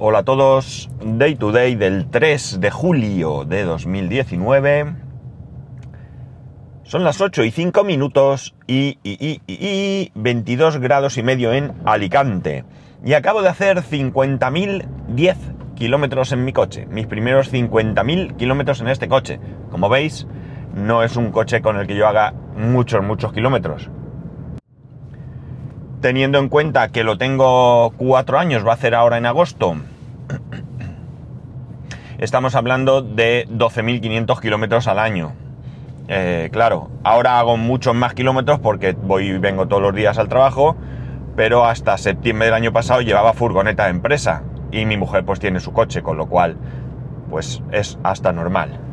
Hola a todos, Day to Day del 3 de julio de 2019. Son las 8 y 5 minutos y, y, y, y 22 grados y medio en Alicante. Y acabo de hacer 50.010 kilómetros en mi coche. Mis primeros 50.000 kilómetros en este coche. Como veis, no es un coche con el que yo haga muchos, muchos kilómetros teniendo en cuenta que lo tengo cuatro años, va a hacer ahora en agosto, estamos hablando de 12.500 kilómetros al año. Eh, claro, ahora hago muchos más kilómetros porque voy y vengo todos los días al trabajo, pero hasta septiembre del año pasado llevaba furgoneta de empresa y mi mujer pues tiene su coche, con lo cual pues es hasta normal.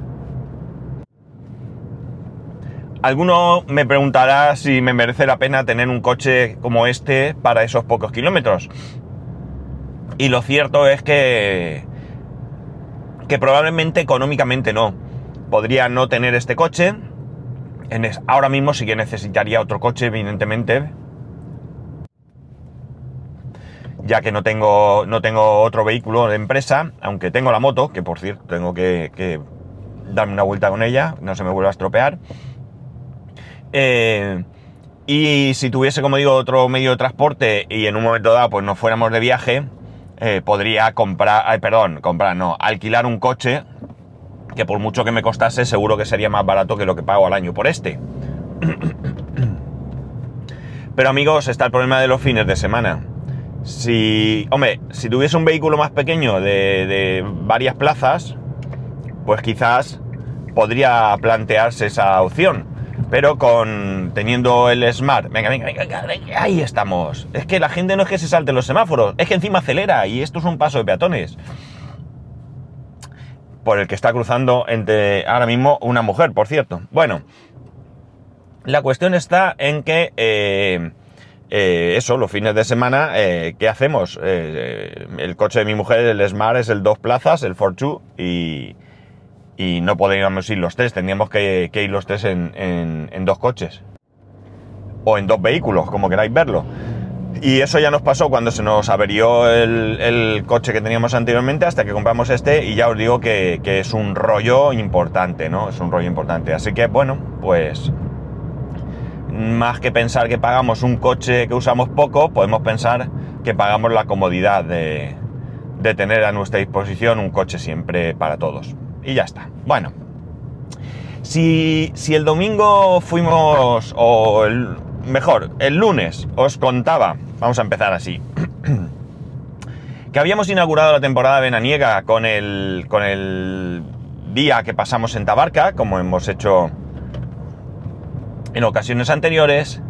Alguno me preguntará si me merece la pena tener un coche como este para esos pocos kilómetros. Y lo cierto es que, que probablemente económicamente no. Podría no tener este coche. En ahora mismo sí que necesitaría otro coche, evidentemente. Ya que no tengo, no tengo otro vehículo de empresa, aunque tengo la moto, que por cierto tengo que, que darme una vuelta con ella, no se me vuelva a estropear. Eh, y si tuviese, como digo, otro medio de transporte y en un momento dado pues no fuéramos de viaje, eh, podría comprar, perdón, comprar, no, alquilar un coche que por mucho que me costase seguro que sería más barato que lo que pago al año por este. Pero amigos, está el problema de los fines de semana. Si, hombre, si tuviese un vehículo más pequeño de, de varias plazas, pues quizás podría plantearse esa opción pero con teniendo el Smart, venga, venga, venga, venga, ahí estamos. Es que la gente no es que se salte los semáforos, es que encima acelera y esto es un paso de peatones. Por el que está cruzando entre ahora mismo una mujer, por cierto. Bueno, la cuestión está en que eh, eh, eso, los fines de semana, eh, ¿qué hacemos? el coche de mi mujer, el Smart, es el dos plazas, el Fortwo y y no podríamos ir los tres, tendríamos que, ir los tres en, dos coches. O en dos vehículos, como queráis verlo. Y eso ya nos pasó cuando se nos averió el, coche que teníamos anteriormente hasta que compramos este y ya os digo que, que, es un rollo importante, ¿no? Es un rollo importante. Así que bueno, pues más que pensar que pagamos un coche que usamos poco, podemos pensar que pagamos la comodidad de, de tener a nuestra disposición un coche siempre para todos y ya está. Bueno, si, si el domingo fuimos, o el, mejor, el lunes os contaba, vamos a empezar así, que habíamos inaugurado la temporada venaniega con el, con el día que pasamos en Tabarca, como hemos hecho en ocasiones anteriores.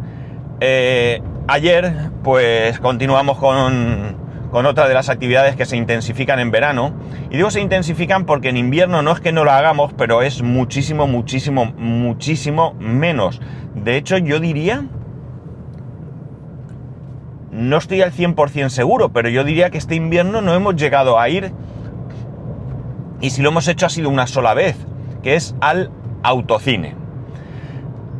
Eh, ayer, pues continuamos con, con otra de las actividades que se intensifican en verano. Y digo se intensifican porque en invierno no es que no lo hagamos, pero es muchísimo, muchísimo, muchísimo menos. De hecho, yo diría... No estoy al 100% seguro, pero yo diría que este invierno no hemos llegado a ir. Y si lo hemos hecho ha sido una sola vez, que es al autocine.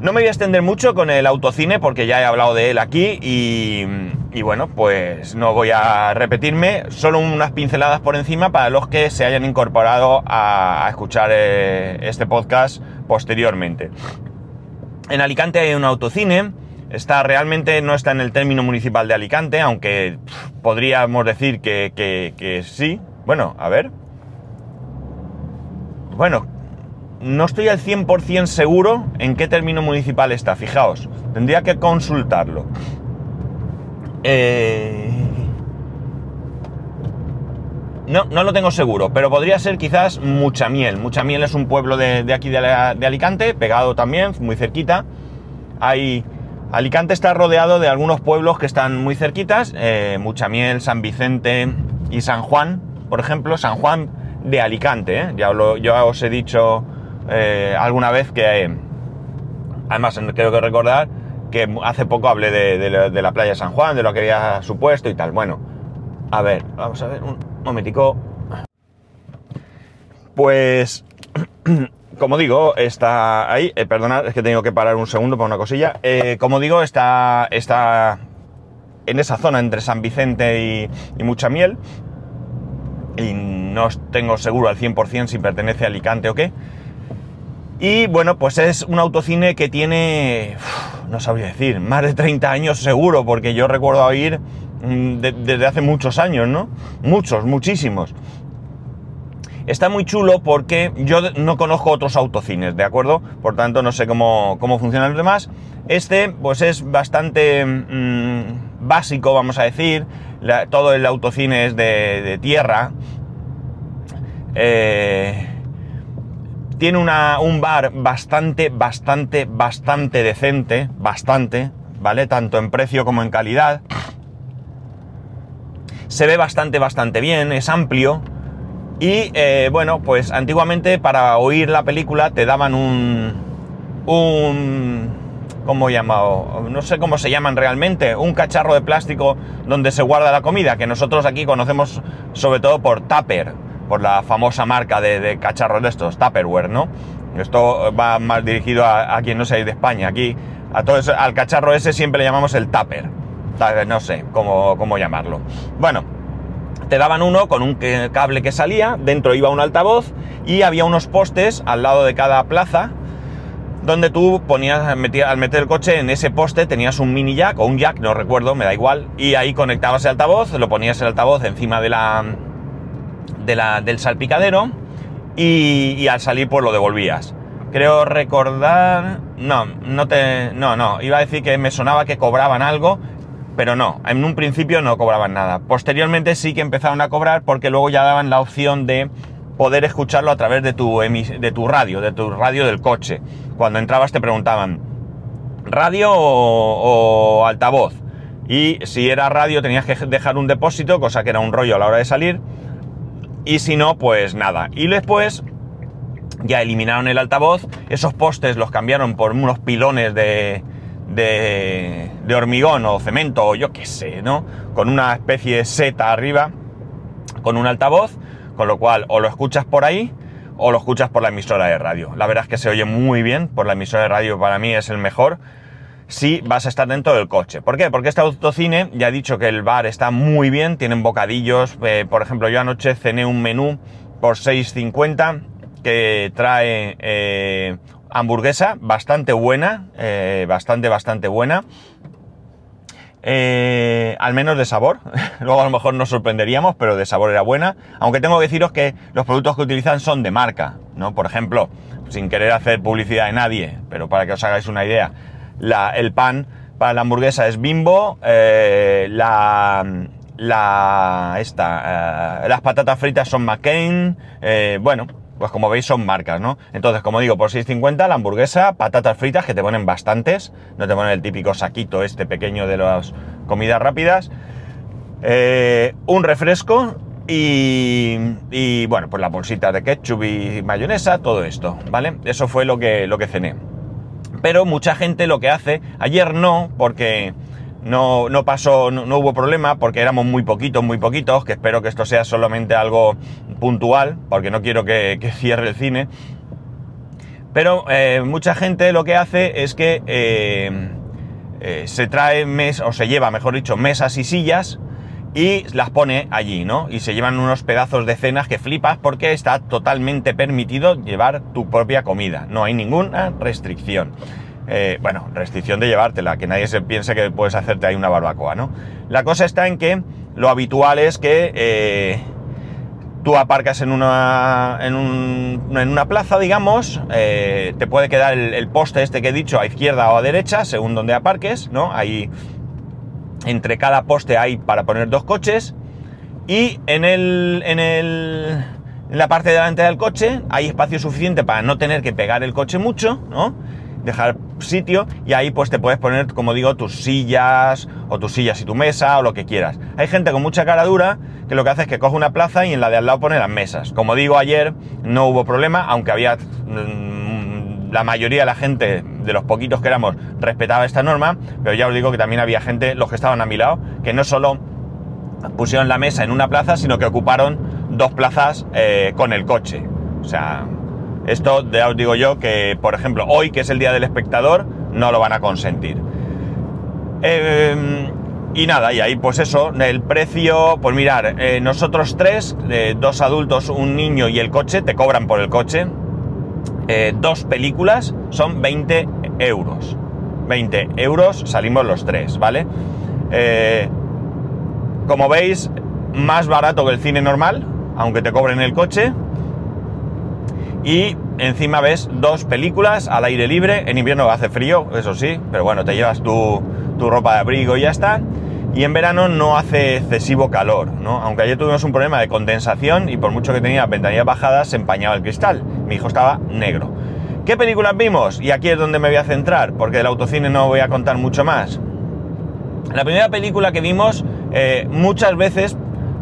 No me voy a extender mucho con el autocine porque ya he hablado de él aquí y, bueno, pues no voy a repetirme, solo unas pinceladas por encima para los que se hayan incorporado a, escuchar eh, este podcast posteriormente. En Alicante hay un autocine, está realmente, no está en el término municipal de Alicante, aunque podríamos decir que, que sí. Bueno, a ver. Bueno, no estoy al 100% seguro en qué término municipal está, fijaos, tendría que consultarlo. Eh, no, no lo tengo seguro, pero podría ser quizás Muchamiel. Muchamiel es un pueblo de, aquí de, Alicante, pegado también, muy cerquita. Hay, Alicante está rodeado de algunos pueblos que están muy cerquitas, eh, Muchamiel, San Vicente y San Juan, por ejemplo, San Juan de Alicante. ¿eh? Ya, os he dicho eh, alguna vez que, además creo que recordar, que hace poco hablé de, la, playa San Juan, de lo que había supuesto y tal. Bueno, a ver, vamos a ver, un momentico. Pues, como digo, está ahí, eh, perdonad, es que tengo que parar un segundo para una cosilla. Eh, como digo, está, está en esa zona entre San Vicente y, y Mucha Miel. y no tengo seguro al 100% si pertenece a Alicante o qué. Y bueno, pues es un autocine que tiene, no sabría decir, más de 30 años seguro, porque yo recuerdo ir mm, desde hace muchos años, ¿no? Muchos, muchísimos. Está muy chulo porque yo no conozco otros autocines, ¿de acuerdo? Por tanto, no sé cómo, cómo funcionan los demás. Este, pues es bastante mm, básico, vamos a decir. todo el autocine es de, tierra. Eh, tiene un bar bastante, bastante, bastante decente, bastante, ¿vale? Tanto en precio como en calidad. Se ve bastante, bastante bien, es amplio. Y eh, bueno, pues antiguamente para oír la película te daban un... un ¿Cómo llamado? No sé cómo se llaman realmente. Un cacharro de plástico donde se guarda la comida, que nosotros aquí conocemos sobre todo por tupper por la famosa marca de, cacharros de estos, Tupperware, ¿no? Esto va más dirigido a, quien no sea de España. Aquí, a todo al cacharro ese siempre le llamamos el Tupper. No sé cómo, cómo llamarlo. Bueno, te daban uno con un cable que salía, dentro iba un altavoz y había unos postes al lado de cada plaza donde tú ponías, al meter el coche en ese poste tenías un mini jack o un jack, no recuerdo, me da igual, y ahí conectabas el altavoz, lo ponías el altavoz encima de la, del salpicadero y, al salir pues lo devolvías. Creo recordar... No, no te... No, no, iba a decir que me sonaba que cobraban algo, pero no, en un principio no cobraban nada. Posteriormente sí que empezaron a cobrar porque luego ya daban la opción de poder escucharlo a través de tu, de tu radio, de tu radio del coche. Cuando entrabas te preguntaban, ¿radio o, o altavoz? Y si era radio tenías que dejar un depósito, cosa que era un rollo a la hora de salir y si no, pues nada. Y después ya eliminaron el altavoz, esos postes los cambiaron por unos pilones de, de, de hormigón o cemento o yo qué sé, ¿no? Con una especie de seta arriba, con un altavoz, con lo cual o lo escuchas por ahí o lo escuchas por la emisora de radio. La verdad es que se oye muy bien, por la emisora de radio para mí es el mejor si vas a estar dentro del coche. ¿Por qué? Porque este autocine, ya he dicho que el bar está muy bien, tienen bocadillos. Eh, por ejemplo, yo anoche cené un menú por 6.50 que trae eh, hamburguesa bastante buena, eh, bastante, bastante buena. al menos de sabor. Luego a lo mejor nos sorprenderíamos, pero de sabor era buena. Aunque tengo que deciros que los productos que utilizan son de marca, ¿no? Por ejemplo, sin querer hacer publicidad de nadie, pero para que os hagáis una idea, el pan para la hamburguesa es bimbo, eh, la, esta, eh, las patatas fritas son McCain, eh, bueno, pues como veis son marcas, ¿no? Entonces, como digo, por 6.50 la hamburguesa, patatas fritas que te ponen bastantes, no te ponen el típico saquito este pequeño de las comidas rápidas, un refresco y, y, bueno, pues la bolsita de ketchup y mayonesa, todo esto, ¿vale? Eso fue lo que, lo que cené. Pero mucha gente lo que hace, ayer no, porque no, no pasó, no, hubo problema, porque éramos muy poquitos, muy poquitos, que espero que esto sea solamente algo puntual, porque no quiero que, cierre el cine. Pero eh, mucha gente lo que hace es que eh, eh, se trae mes, o se lleva, mejor dicho, mesas y sillas y las pone allí, ¿no? Y se llevan unos pedazos de cenas que flipas porque está totalmente permitido llevar tu propia comida. No hay ninguna restricción. Eh, bueno, restricción de llevártela, que nadie se piense que puedes hacerte ahí una barbacoa, ¿no? La cosa está en que lo habitual es que eh, tú aparcas en una, en, una plaza, digamos, eh, te puede quedar el, el, poste este que he dicho a izquierda o a derecha, según donde aparques, ¿no? Ahí entre cada poste hay para poner dos coches. Y en, el, en, el, en la parte de delante del coche hay espacio suficiente para no tener que pegar el coche mucho, ¿no? Dejar sitio y ahí pues te puedes poner, como digo, tus sillas o tus sillas y tu mesa o lo que quieras. Hay gente con mucha cara dura que lo que hace es que coge una plaza y en la de al lado pone las mesas. Como digo, ayer no hubo problema, aunque había mm, la mayoría de la gente de los poquitos que éramos, respetaba esta norma, pero ya os digo que también había gente, los que estaban a mi lado, que no solo pusieron la mesa en una plaza, sino que ocuparon dos plazas eh, con el coche. O sea, esto ya os digo yo que, por ejemplo, hoy, que es el Día del Espectador, no lo van a consentir. Em, y nada, y ahí pues eso, el precio, pues mirar, eh, nosotros tres, eh, dos adultos, un niño y el coche, te cobran por el coche. Eh, dos películas son 20 euros. 20 euros salimos los tres, ¿vale? como veis, más barato que el cine normal, aunque te cobren el coche. Y encima ves dos películas al aire libre. En invierno hace frío, eso sí, pero bueno, te llevas tu, tu ropa de abrigo y ya está. Y en verano no hace excesivo calor, ¿no? Aunque ayer tuvimos un problema de condensación y por mucho que tenía ventanillas bajadas se empañaba el cristal. Mi hijo estaba negro. ¿Qué películas vimos? Y aquí es donde me voy a centrar, porque del autocine no voy a contar mucho más. La primera película que vimos, eh, muchas veces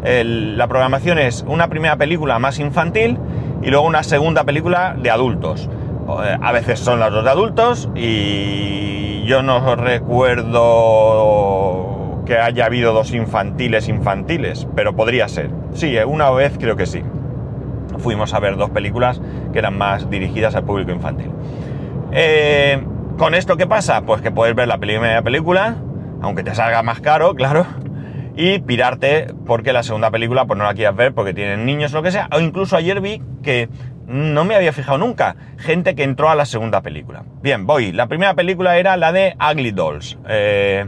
la programación es una primera película más infantil y luego una segunda película de adultos. Eh, a veces son las dos de adultos y yo no recuerdo que haya habido dos infantiles infantiles, pero podría ser. Sí, eh, una vez creo que sí. Fuimos a ver dos películas que eran más dirigidas al público infantil. Eh, ¿Con esto qué pasa? Pues que puedes ver la primera película, aunque te salga más caro, claro, y pirarte porque la segunda película pues no la quieras ver porque tienen niños o lo que sea. O incluso ayer vi que no me había fijado nunca gente que entró a la segunda película. Bien, voy. La primera película era la de Ugly Dolls. Eh,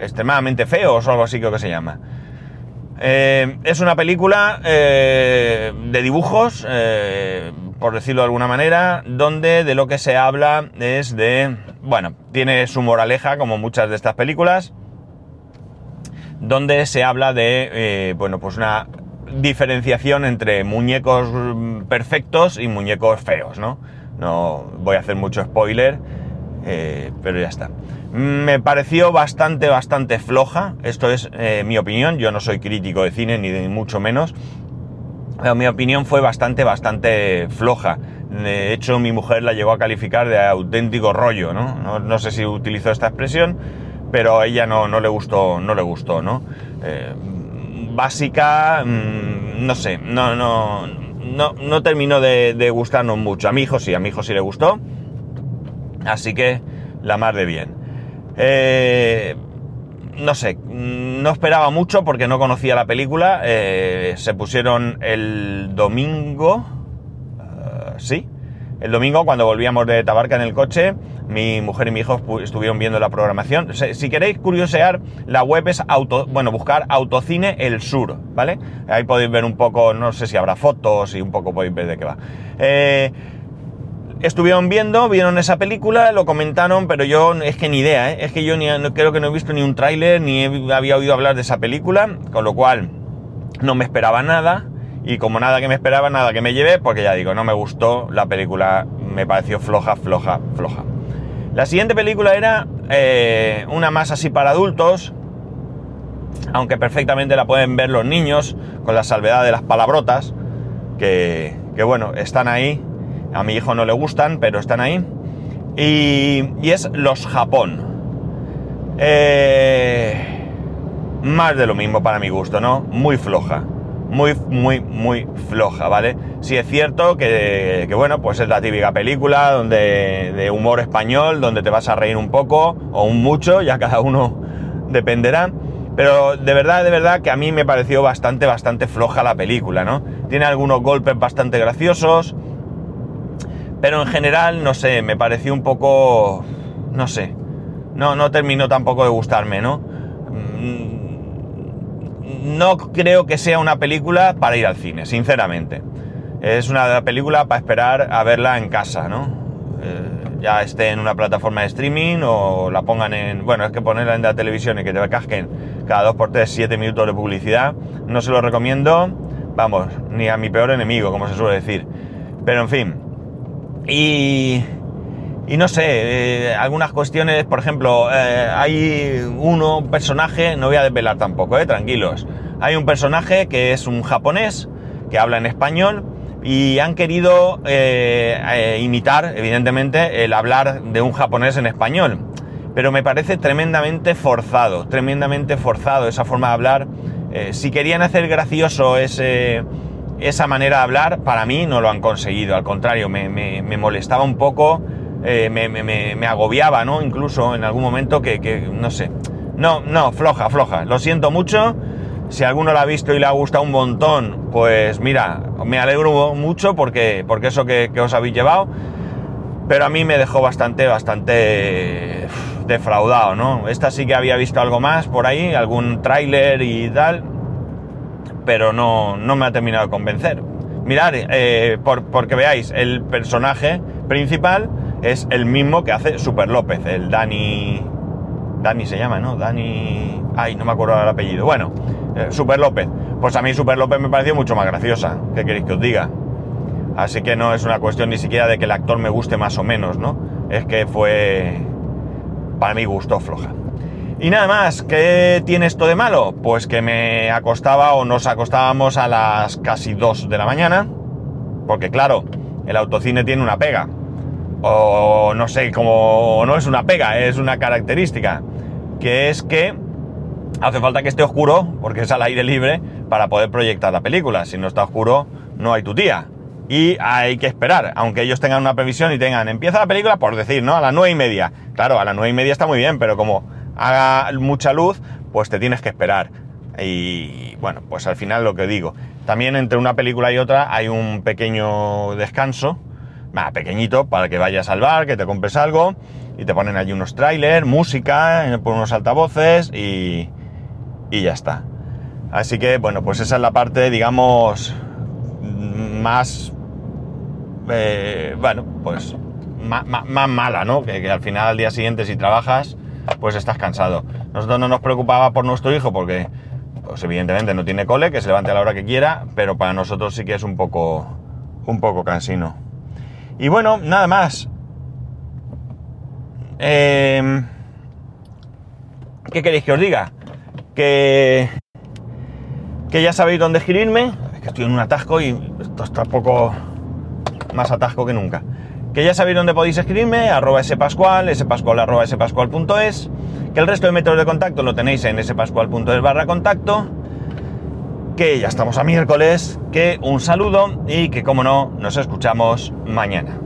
extremadamente feos o algo así creo que se llama. Eh, es una película eh, de dibujos, por decirlo de alguna manera, donde de lo que se habla es de... Bueno, tiene su moraleja como muchas de estas películas donde se habla de, eh, bueno, pues una diferenciación entre muñecos perfectos y muñecos feos, ¿no? No voy a hacer mucho spoiler, eh, pero ya está. Me pareció bastante, bastante floja, esto es eh, mi opinión, yo no soy crítico de cine ni de mucho menos, pero mi opinión fue bastante, bastante floja. De hecho, mi mujer la llegó a calificar de auténtico rollo, ¿no? No, sé si utilizó esta expresión, pero a ella no, le gustó, no le gustó, ¿no? Eh, básica, mm, no sé, no, no, no, no terminó de, gustarnos mucho. A mi hijo sí, a mi hijo sí le gustó. Así que la más de bien. Eh, no sé, no esperaba mucho porque no conocía la película. Eh, se pusieron el domingo. sí, el domingo cuando volvíamos de Tabarca en el coche mi mujer y mi hijo estuvieron viendo la programación. Si queréis curiosear, la web es auto, bueno, buscar Autocine El Sur, ¿vale? Ahí podéis ver un poco, no sé si habrá fotos y un poco podéis ver de qué va. Eh, estuvieron viendo, vieron esa película, lo comentaron, pero yo es que ni idea, ¿eh? es que yo ni, creo que no he visto ni un tráiler, ni había oído hablar de esa película, con lo cual no me esperaba nada. Y como nada que me esperaba, nada que me llevé, porque ya digo, no me gustó la película, me pareció floja, floja, floja. La siguiente película era eh, una más así para adultos, aunque perfectamente la pueden ver los niños, con la salvedad de las palabrotas, que, bueno, están ahí. A mi hijo no le gustan, pero están ahí. Y, es Los Japón. Eh, más de lo mismo para mi gusto, ¿no? Muy floja muy, muy, muy floja, ¿vale? Sí es cierto que, bueno, pues es la típica película donde, de humor español, donde te vas a reír un poco o un mucho, ya cada uno dependerá. Pero de verdad, de verdad que a mí me pareció bastante, bastante floja la película, ¿no? Tiene algunos golpes bastante graciosos, pero en general, no sé, me pareció un poco, no sé, no, no terminó tampoco de gustarme, ¿no? Mm, no creo que sea una película para ir al cine, sinceramente. Es una película para esperar a verla en casa, ¿no? Eh, ya esté en una plataforma de streaming o la pongan en... Bueno, es que ponerla en la televisión y que te casquen cada 2 por 3 7 minutos de publicidad, no se lo recomiendo, vamos, ni a mi peor enemigo, como se suele decir. Pero en fin. Y... No sé, eh, algunas cuestiones, por ejemplo, eh, hay uno, un personaje, no voy a desvelar tampoco, eh, tranquilos. Hay un personaje que es un japonés, que habla en español, y han querido imitar, evidentemente, el hablar de un japonés en español. Pero me parece tremendamente forzado, tremendamente forzado esa forma de hablar. si querían hacer gracioso ese, esa manera de hablar, para mí no lo han conseguido. Al contrario, me, molestaba un poco eh, me, agobiaba, ¿no? Incluso en algún momento que, no sé, No, no, floja, floja. Lo siento mucho. Si alguno la ha visto y le ha gustado un montón, pues mira, me alegro mucho porque, porque eso que, que os habéis llevado. Pero a mí me dejó bastante, bastante defraudado, ¿no? Esta sí que había visto algo más por ahí, algún tráiler y tal, pero no, no me ha terminado de convencer. Mirad, eh, por, porque veáis, el personaje principal es el mismo que hace Super López, el Dani... Dani se llama, ¿no? Dani... Ay, no me acuerdo el apellido. Bueno, eh, Super López. Pues a mí Super López me pareció mucho más graciosa. ¿Qué queréis que os diga? Así que no es una cuestión ni siquiera de que el actor me guste más o menos, ¿no? Es que fue... Para mí gustó floja. Y nada más, ¿qué tiene esto de malo? Pues que me acostaba o nos acostábamos a las casi 2 de la mañana. Porque claro, el autocine tiene una pega. O no sé cómo... No es una pega, es una característica. Que es que hace falta que esté oscuro, porque es al aire libre, para poder proyectar la película. Si no está oscuro, no hay tu tía. Y hay que esperar, aunque ellos tengan una previsión y tengan, empieza la película por decir, ¿no? A las nueve y media. Claro, a las nueve y media está muy bien, pero como haga mucha luz, pues te tienes que esperar. Y bueno, pues al final lo que digo. También entre una película y otra hay un pequeño descanso, más pequeñito, para que vayas al bar, que te compres algo, y te ponen allí unos trailers, música, eh, por unos altavoces y, y ya está. Así que bueno, pues esa es la parte, digamos, más, eh, bueno, pues más, mala, ¿no? Que, que al final al día siguiente si trabajas, pues estás cansado. Nosotros no nos preocupaba por nuestro hijo porque, pues evidentemente no tiene cole, que se levante a la hora que quiera, pero para nosotros sí que es un poco, un poco cansino. Y bueno, nada más. Em, ¿Qué queréis que os diga? Que, que ya sabéis dónde escribirme. Es que estoy en un atasco y esto está un poco más atasco que nunca que ya sabéis dónde podéis escribirme, arroba spascual, spascual arroba spascual.es, que el resto de métodos de contacto lo tenéis en spascual.es barra contacto, que ya estamos a miércoles, que un saludo y que como no, nos escuchamos mañana.